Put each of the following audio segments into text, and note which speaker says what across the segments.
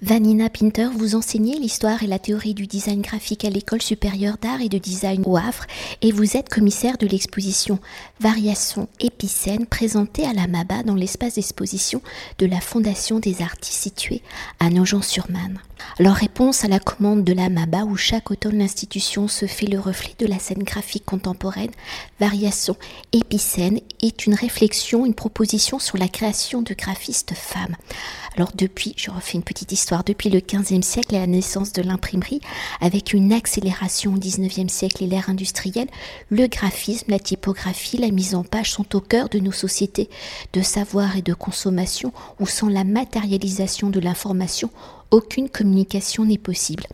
Speaker 1: Vanina Pinter, vous enseignez l'histoire et la théorie du design graphique à l'école supérieure d'art et de design au Havre et vous êtes commissaire de l'exposition Variations épicènes présentée à la MABA dans l'espace d'exposition de la Fondation des artistes située à Nogent-sur-Marne. Alors réponse à la commande de la MABA où chaque automne l'institution se fait le reflet de la scène graphique contemporaine, Variations épicènes est une réflexion, une proposition sur la création de graphistes femmes. Alors depuis, je refais une petite histoire, depuis le 15e siècle et la naissance de l'imprimerie, avec une accélération au 19e siècle et l'ère industrielle, le graphisme, la typographie, la mise en page sont au cœur de nos sociétés de savoir et de consommation où sans la matérialisation de l'information, aucune communication n'est possible.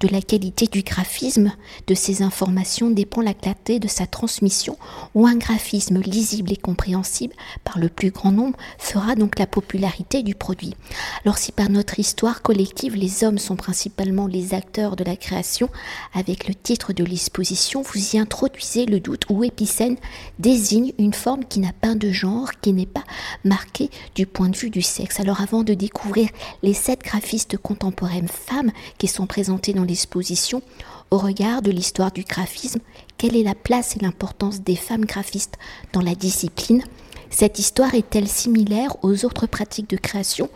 Speaker 1: De la qualité du graphisme de ces informations dépend la clarté de sa transmission, ou un graphisme lisible et compréhensible par le plus grand nombre fera donc la popularité du produit. Alors si par notre histoire collective les hommes sont principalement les acteurs de la création, avec le titre de l'exposition, vous y introduisez le doute où épicène désigne une forme qui n'a pas de genre, qui n'est pas marquée du point de vue du sexe. Alors avant de découvrir les sept graphistes contemporaines femmes qui sont présentées dans l'exposition, au regard de l'histoire du graphisme, quelle est la place et l'importance des femmes graphistes dans la discipline? Cette histoire est-elle similaire aux autres pratiques de création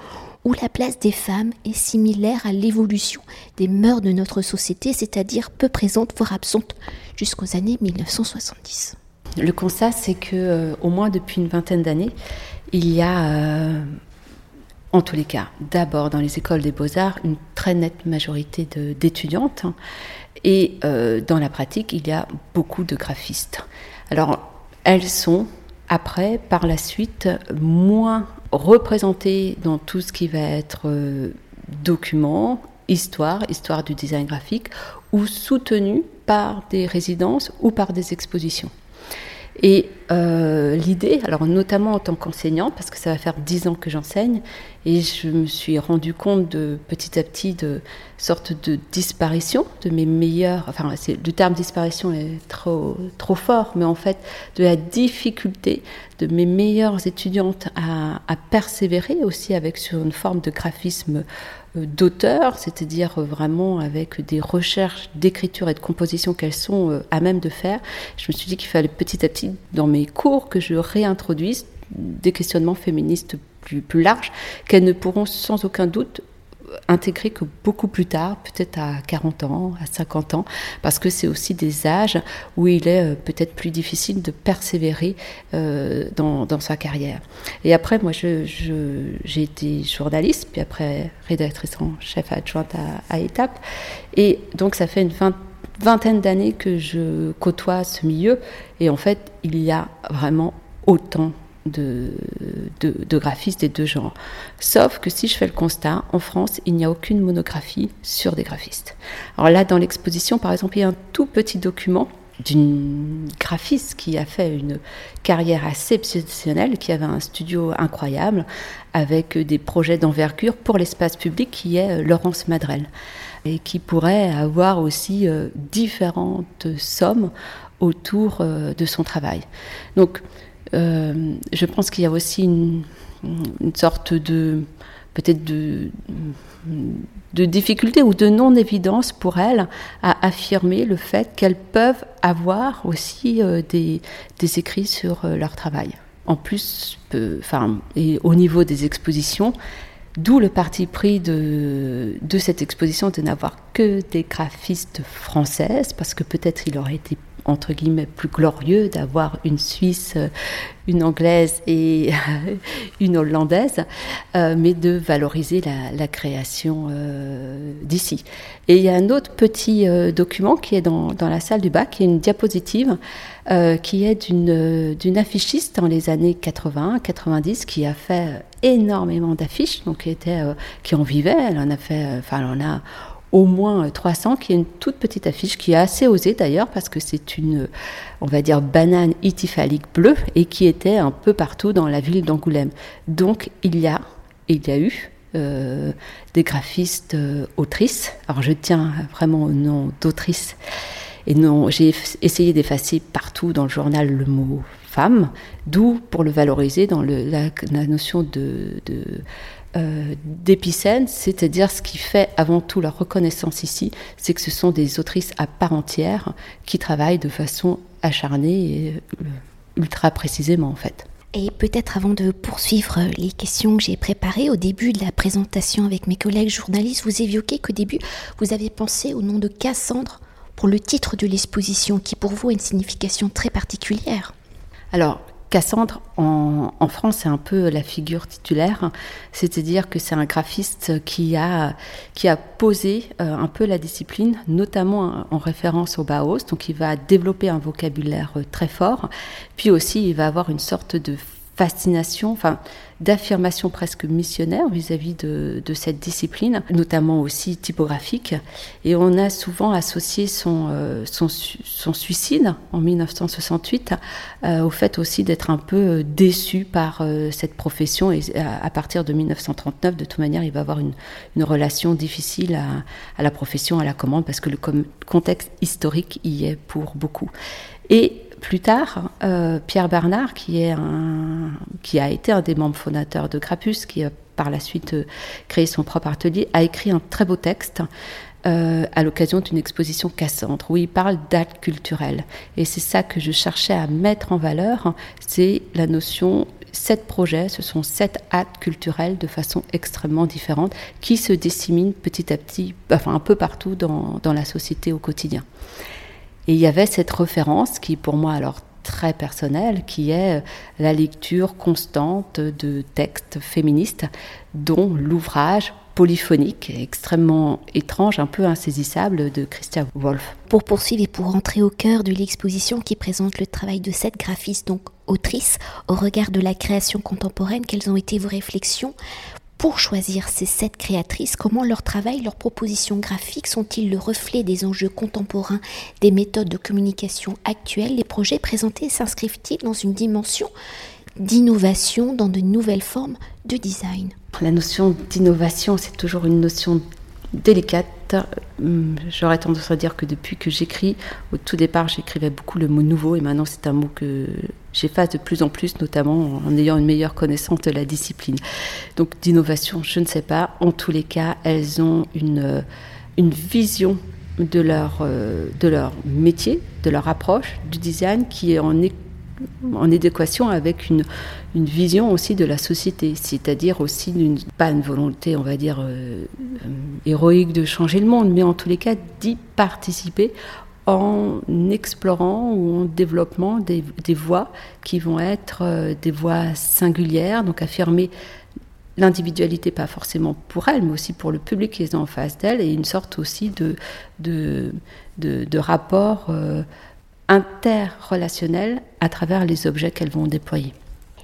Speaker 1: où la place des femmes est similaire à l'évolution des mœurs de notre société, c'est-à-dire peu présente, voire absente, jusqu'aux années 1970
Speaker 2: Le constat, c'est que, euh, au moins depuis une vingtaine d'années, il y a euh, en tous les cas, d'abord dans les écoles des beaux-arts, une très nette majorité d'étudiantes. Et euh, dans la pratique, il y a beaucoup de graphistes. Alors, elles sont, après, par la suite, moins représentées dans tout ce qui va être euh, document, histoire, histoire du design graphique, ou soutenues par des résidences ou par des expositions. Et euh, l'idée, alors notamment en tant qu'enseignante, parce que ça va faire dix ans que j'enseigne, et je me suis rendu compte de petit à petit de sorte de disparition de mes meilleurs, enfin le terme disparition est trop trop fort, mais en fait de la difficulté de mes meilleures étudiantes à, persévérer aussi avec sur une forme de graphisme d'auteur, c'est-à-dire vraiment avec des recherches d'écriture et de composition qu'elles sont euh, à même de faire. Je me suis dit qu'il fallait petit à petit dans mes cours que je réintroduise des questionnements féministes plus, plus larges qu'elles ne pourront sans aucun doute intégrer que beaucoup plus tard, peut-être à 40 ans, à 50 ans, parce que c'est aussi des âges où il est euh, peut-être plus difficile de persévérer euh, dans, sa carrière. Et après, moi, j'ai été journaliste, puis après rédactrice en chef adjointe à, à Étape. Et donc, ça fait une vingtaine d'années que je côtoie ce milieu. Et en fait, il y a vraiment autant de, graphistes et de genre. Sauf que si je fais le constat, en France, il n'y a aucune monographie sur des graphistes. Alors là, dans l'exposition, par exemple, il y a un tout petit document d'une graphiste qui a fait une carrière assez exceptionnelle, qui avait un studio incroyable, avec des projets d'envergure pour l'espace public, qui est Laurence Madrel, et qui pourrait avoir aussi euh, différentes sommes autour euh, de son travail. Donc, euh, je pense qu'il y a aussi une, sorte de peut-être de, difficulté ou de non-évidence pour elles à affirmer le fait qu'elles peuvent avoir aussi euh, des, écrits sur leur travail. En plus, et au niveau des expositions, D'où le parti pris de cette exposition de n'avoir que des graphistes françaises, parce que peut-être il aurait été entre guillemets plus glorieux d'avoir une Suisse, une Anglaise et une Hollandaise, euh, mais de valoriser la, création euh, d'ici. Et il y a un autre petit euh, document qui est dans, dans, la salle du bac, qui est une diapositive qui est d'une affichiste dans les années 80-90 qui a fait énormément d'affiches, donc qui, était, qui en vivait, elle en a fait, enfin elle en a au moins 300, qui est une toute petite affiche qui est assez osée d'ailleurs parce que c'est une, on va dire, banane ityphalique bleue et qui était un peu partout dans la ville d'Angoulême. Donc il y a, il y a eu euh, des graphistes euh, autrices. Alors je tiens vraiment au nom d'autrice. Et non, j'ai essayé d'effacer partout dans le journal le mot femme, d'où pour le valoriser dans la, notion de, euh, d'épicène, c'est-à-dire ce qui fait avant tout la reconnaissance ici, c'est que ce sont des autrices à part entière qui travaillent de façon acharnée et euh, ultra précisément en fait.
Speaker 1: Et peut-être avant de poursuivre les questions que j'ai préparées au début de la présentation avec mes collègues journalistes, vous évoquez qu'au début, vous avez pensé au nom de Cassandre pour le titre de l'exposition, qui pour vous a une signification très particulière.
Speaker 2: Alors, Cassandre, en, France, c'est un peu la figure titulaire, c'est-à-dire que c'est un graphiste qui a, qui a posé euh, un peu la discipline, notamment en référence au Bauhaus, donc il va développer un vocabulaire euh, très fort, puis aussi il va avoir une sorte de fascination, enfin d'affirmation presque missionnaire vis-à-vis de, cette discipline, notamment aussi typographique. Et on a souvent associé son, euh, son, suicide en 1968 euh, au fait aussi d'être un peu euh, déçu par cette profession. Et à, partir de 1939, de toute manière, il va avoir une, relation difficile à, à, la profession, à la commande, parce que le contexte historique y est pour beaucoup. Et plus tard, euh, Pierre Bernard, qui, est un, qui a été un des membres fondateurs de Crapus, qui a par la suite euh, créé son propre atelier, a écrit un très beau texte euh, à l'occasion d'une exposition Cassandre, où il parle d'actes culturel. Et c'est ça que je cherchais à mettre en valeur, c'est la notion sept projets, ce sont sept actes culturels de façon extrêmement différente qui se disséminent petit à petit, enfin un peu partout dans, dans la société au quotidien. Et il y avait cette référence qui, pour moi, alors très personnelle, qui est euh, la lecture constante de textes féministes, dont l'ouvrage polyphonique, extrêmement étrange, un peu insaisissable de Christian Wolff.
Speaker 1: Pour poursuivre et pour rentrer au cœur de l'exposition qui présente le travail de sept graphistes, donc autrices, au regard de la création contemporaine, quelles ont été vos réflexions pour choisir ces sept créatrices, comment leur travail, leurs propositions graphiques sont-ils le reflet des enjeux contemporains, des méthodes de communication actuelles? Les projets présentés s'inscrivent-ils dans une dimension d'innovation, dans de nouvelles formes de design?
Speaker 2: La notion d'innovation, c'est toujours une notion délicate. Hum, j'aurais tendance à dire que depuis que j'écris, au tout départ, j'écrivais beaucoup le mot nouveau et maintenant c'est un mot que j'efface de plus en plus, notamment en ayant une meilleure connaissance de la discipline. Donc d'innovation, je ne sais pas. En tous les cas, elles ont une, une vision de leur, euh, de leur métier, de leur approche du design qui est en en adéquation avec une, une vision aussi de la société, c'est-à-dire aussi d'une, pas une volonté, on va dire, euh, euh, héroïque de changer le monde, mais en tous les cas d'y participer en explorant ou en développant des, voies qui vont être euh, des voies singulières, donc affirmer l'individualité, pas forcément pour elle, mais aussi pour le public qui est en face d'elle, et une sorte aussi de, de, de, rapport interrelationnel à travers les objets qu'elles vont déployer.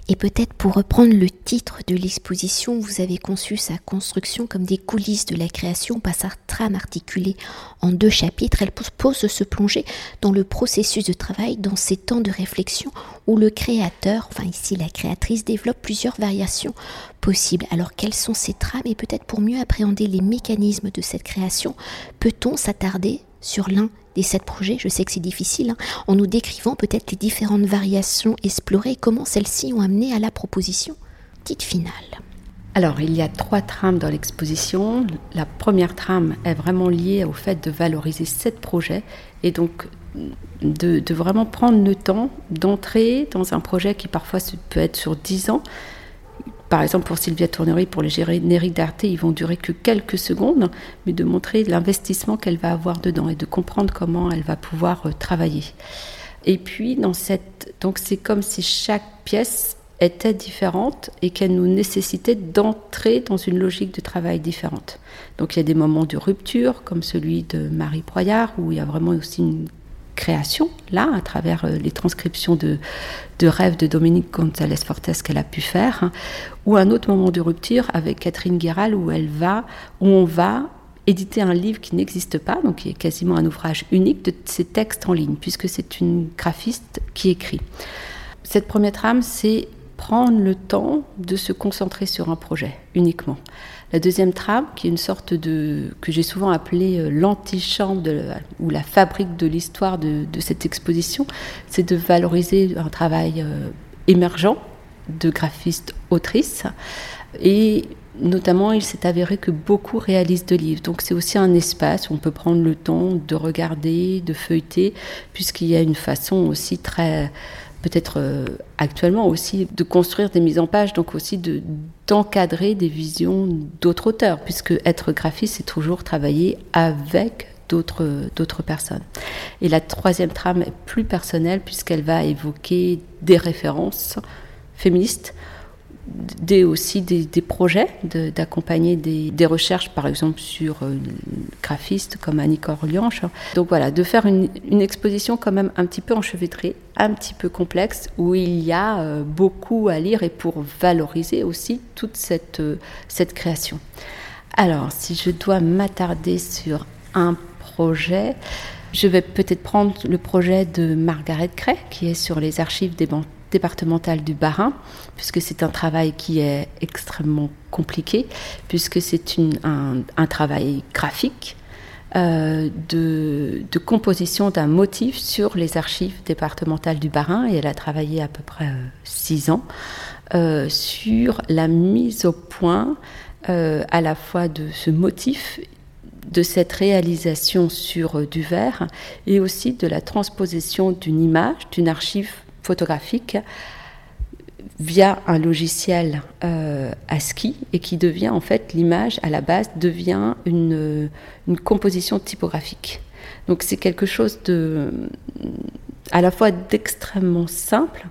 Speaker 1: Et peut-être pour reprendre le titre de l'exposition, vous avez conçu sa construction comme des coulisses de la création par sa trame articulée en deux chapitres. Elle propose se plonger dans le processus de travail, dans ces temps de réflexion où le créateur, enfin ici la créatrice, développe plusieurs variations possibles. Alors quelles sont ces trames? Et peut-être pour mieux appréhender les mécanismes de cette création, peut-on s'attarder sur l'un des sept projets, je sais que c'est difficile, hein, en nous décrivant peut-être les différentes variations explorées et comment celles-ci ont amené à la proposition Petite finale.
Speaker 2: Alors, il y a trois trames dans l'exposition. La première trame est vraiment liée au fait de valoriser sept projets et donc de vraiment prendre le temps d'entrer dans un projet qui parfois peut être sur dix ans, par exemple pour Sylvia Tournery, pour les génériques d'Arte, ils vont durer que quelques secondes, mais de montrer l'investissement qu'elle va avoir dedans et de comprendre comment elle va pouvoir euh, travailler. Et puis, dans cette, donc c'est comme si chaque pièce était différente et qu'elle nous nécessitait d'entrer dans une logique de travail différente. Donc il y a des moments de rupture, comme celui de Marie Proyard, où il y a vraiment aussi une création, là, à travers euh, les transcriptions de, de rêves de Dominique González Fortes qu'elle a pu faire, hein, ou un autre moment de rupture avec Catherine Guéral où elle va, où on va éditer un livre qui n'existe pas, donc qui est quasiment un ouvrage unique de ses textes en ligne, puisque c'est une graphiste qui écrit. Cette première trame, c'est prendre le temps de se concentrer sur un projet uniquement. La deuxième trame, qui est une sorte de que j'ai souvent appelée euh, l'antichambre ou la fabrique de l'histoire de, cette exposition, c'est de valoriser un travail euh, émergent de graphistes autrices et notamment, il s'est avéré que beaucoup réalisent de livres. Donc, c'est aussi un espace où on peut prendre le temps de regarder, de feuilleter, puisqu'il y a une façon aussi très peut-être euh, actuellement aussi de construire des mises en page, donc aussi de d'encadrer des visions d'autres auteurs, puisque être graphiste, c'est toujours travailler avec d'autres d'autres personnes. Et la troisième trame est plus personnelle puisqu'elle va évoquer des références féministes des, aussi des, projets d'accompagner des, recherches, par exemple sur euh, graphistes comme Annick Orlianche. Donc voilà, de faire une, une, exposition quand même un petit peu enchevêtrée, un petit peu complexe, où il y a euh, beaucoup à lire et pour valoriser aussi toute cette, euh, cette création. Alors, si je dois m'attarder sur un projet, je vais peut-être prendre le projet de Margaret Cray, qui est sur les archives des banques départementale du Bas-Rhin, puisque c'est un travail qui est extrêmement compliqué, puisque c'est un, travail graphique euh, de, de, composition d'un motif sur les archives départementales du Bas-Rhin, et elle a travaillé à peu près euh, six ans euh, sur la mise au point à la fois de ce motif de cette réalisation sur du verre et aussi de la transposition d'une image, d'une archive photographique via un logiciel euh, ASCII et qui devient en fait l'image à la base devient une, une composition typographique. Donc c'est quelque chose de à la fois d'extrêmement simple,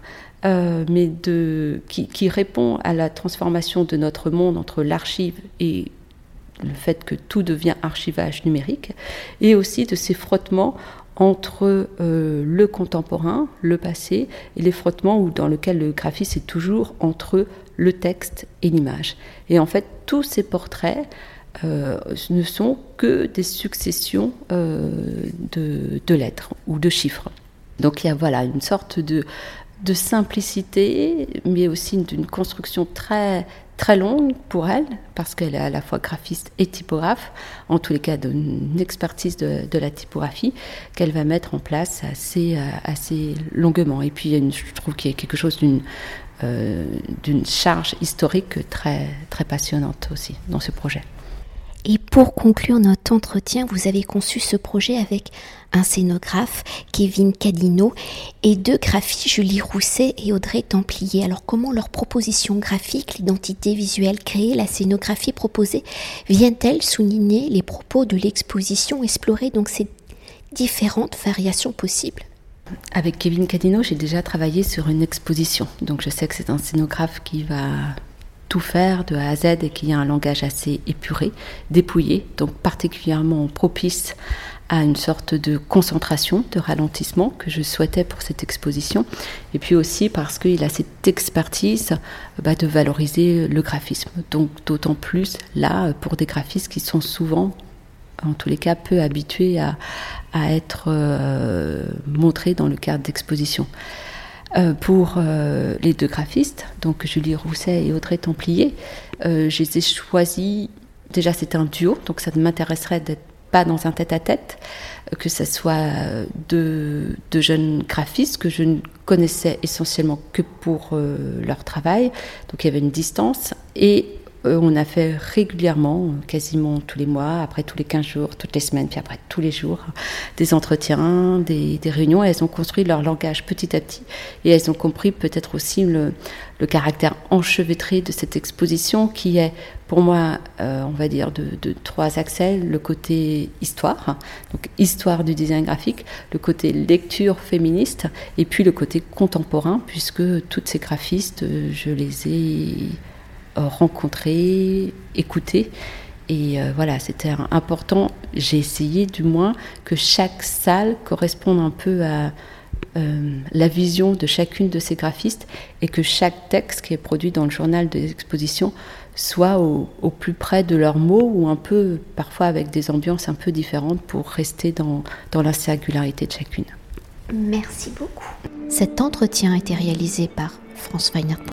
Speaker 2: euh, mais de, qui, qui, répond à la transformation de notre monde entre l'archive et le fait que tout devient archivage numérique, et aussi de ces frottements entre euh, le contemporain, le passé, et les frottements où, dans lequel le graphisme est toujours entre le texte et l'image. Et en fait, tous ces portraits euh, ne sont que des successions euh, de, lettres ou de chiffres. Donc il y a voilà une sorte de simplicité, mais aussi d'une construction très très longue pour elle, parce qu'elle est à la fois graphiste et typographe, en tous les cas d'une expertise de, la typographie, qu'elle va mettre en place assez, euh, assez longuement. Et puis, je trouve qu'il y a quelque chose d'une euh, d'une charge historique très, très passionnante aussi dans ce projet.
Speaker 1: Et pour conclure notre entretien, vous avez conçu ce projet avec un scénographe, Kevin Cadino, et deux graphistes, Julie Rousset et Audrey Templier. Alors comment leur proposition graphique, l'identité visuelle créée, la scénographie proposée, viennent-elles souligner les propos de l'exposition, explorer donc ces différentes variations possibles?
Speaker 2: Avec Kevin Cadino, j'ai déjà travaillé sur une exposition. Donc je sais que c'est un scénographe qui va tout faire de A à Z et qui a un langage assez épuré, dépouillé, donc particulièrement propice à une sorte de concentration, de ralentissement que je souhaitais pour cette exposition. Et puis aussi parce qu'il a cette expertise bah, de valoriser le graphisme. Donc d'autant plus là pour des graphistes qui sont souvent, en tous les cas, peu habitués à, être euh, montrés dans le cadre d'exposition. Euh, pour euh, les deux graphistes, donc Julie Rousset et Audrey Templier, euh, je les ai choisis. Déjà, c'était un duo, donc ça ne m'intéresserait d'être pas dans un tête-à-tête, que ce soit deux, jeunes graphistes que je ne connaissais essentiellement que pour leur travail. Donc il y avait une distance. Et on a fait régulièrement, quasiment tous les mois, après tous les 15 jours, toutes les semaines, puis après tous les jours, des entretiens, des, réunions. elles ont construit leur langage petit à petit. Et elles ont compris peut-être aussi le, caractère enchevêtré de cette exposition qui est pour moi, euh, on va dire, de, trois axes. Le côté histoire, donc histoire du design graphique, le côté lecture féministe, et puis le côté contemporain, puisque toutes ces graphistes, je les ai euh, rencontrer, écouter. Et euh, voilà, c'était important. J'ai essayé du moins que chaque salle corresponde un peu à euh, la vision de chacune de ces graphistes et que chaque texte qui est produit dans le journal de l'exposition soit au, plus près de leurs mots ou un peu, parfois avec des ambiances un peu différentes pour rester dans, dans la singularité de chacune.
Speaker 1: Merci beaucoup. Cet entretien a été réalisé par France Weiner.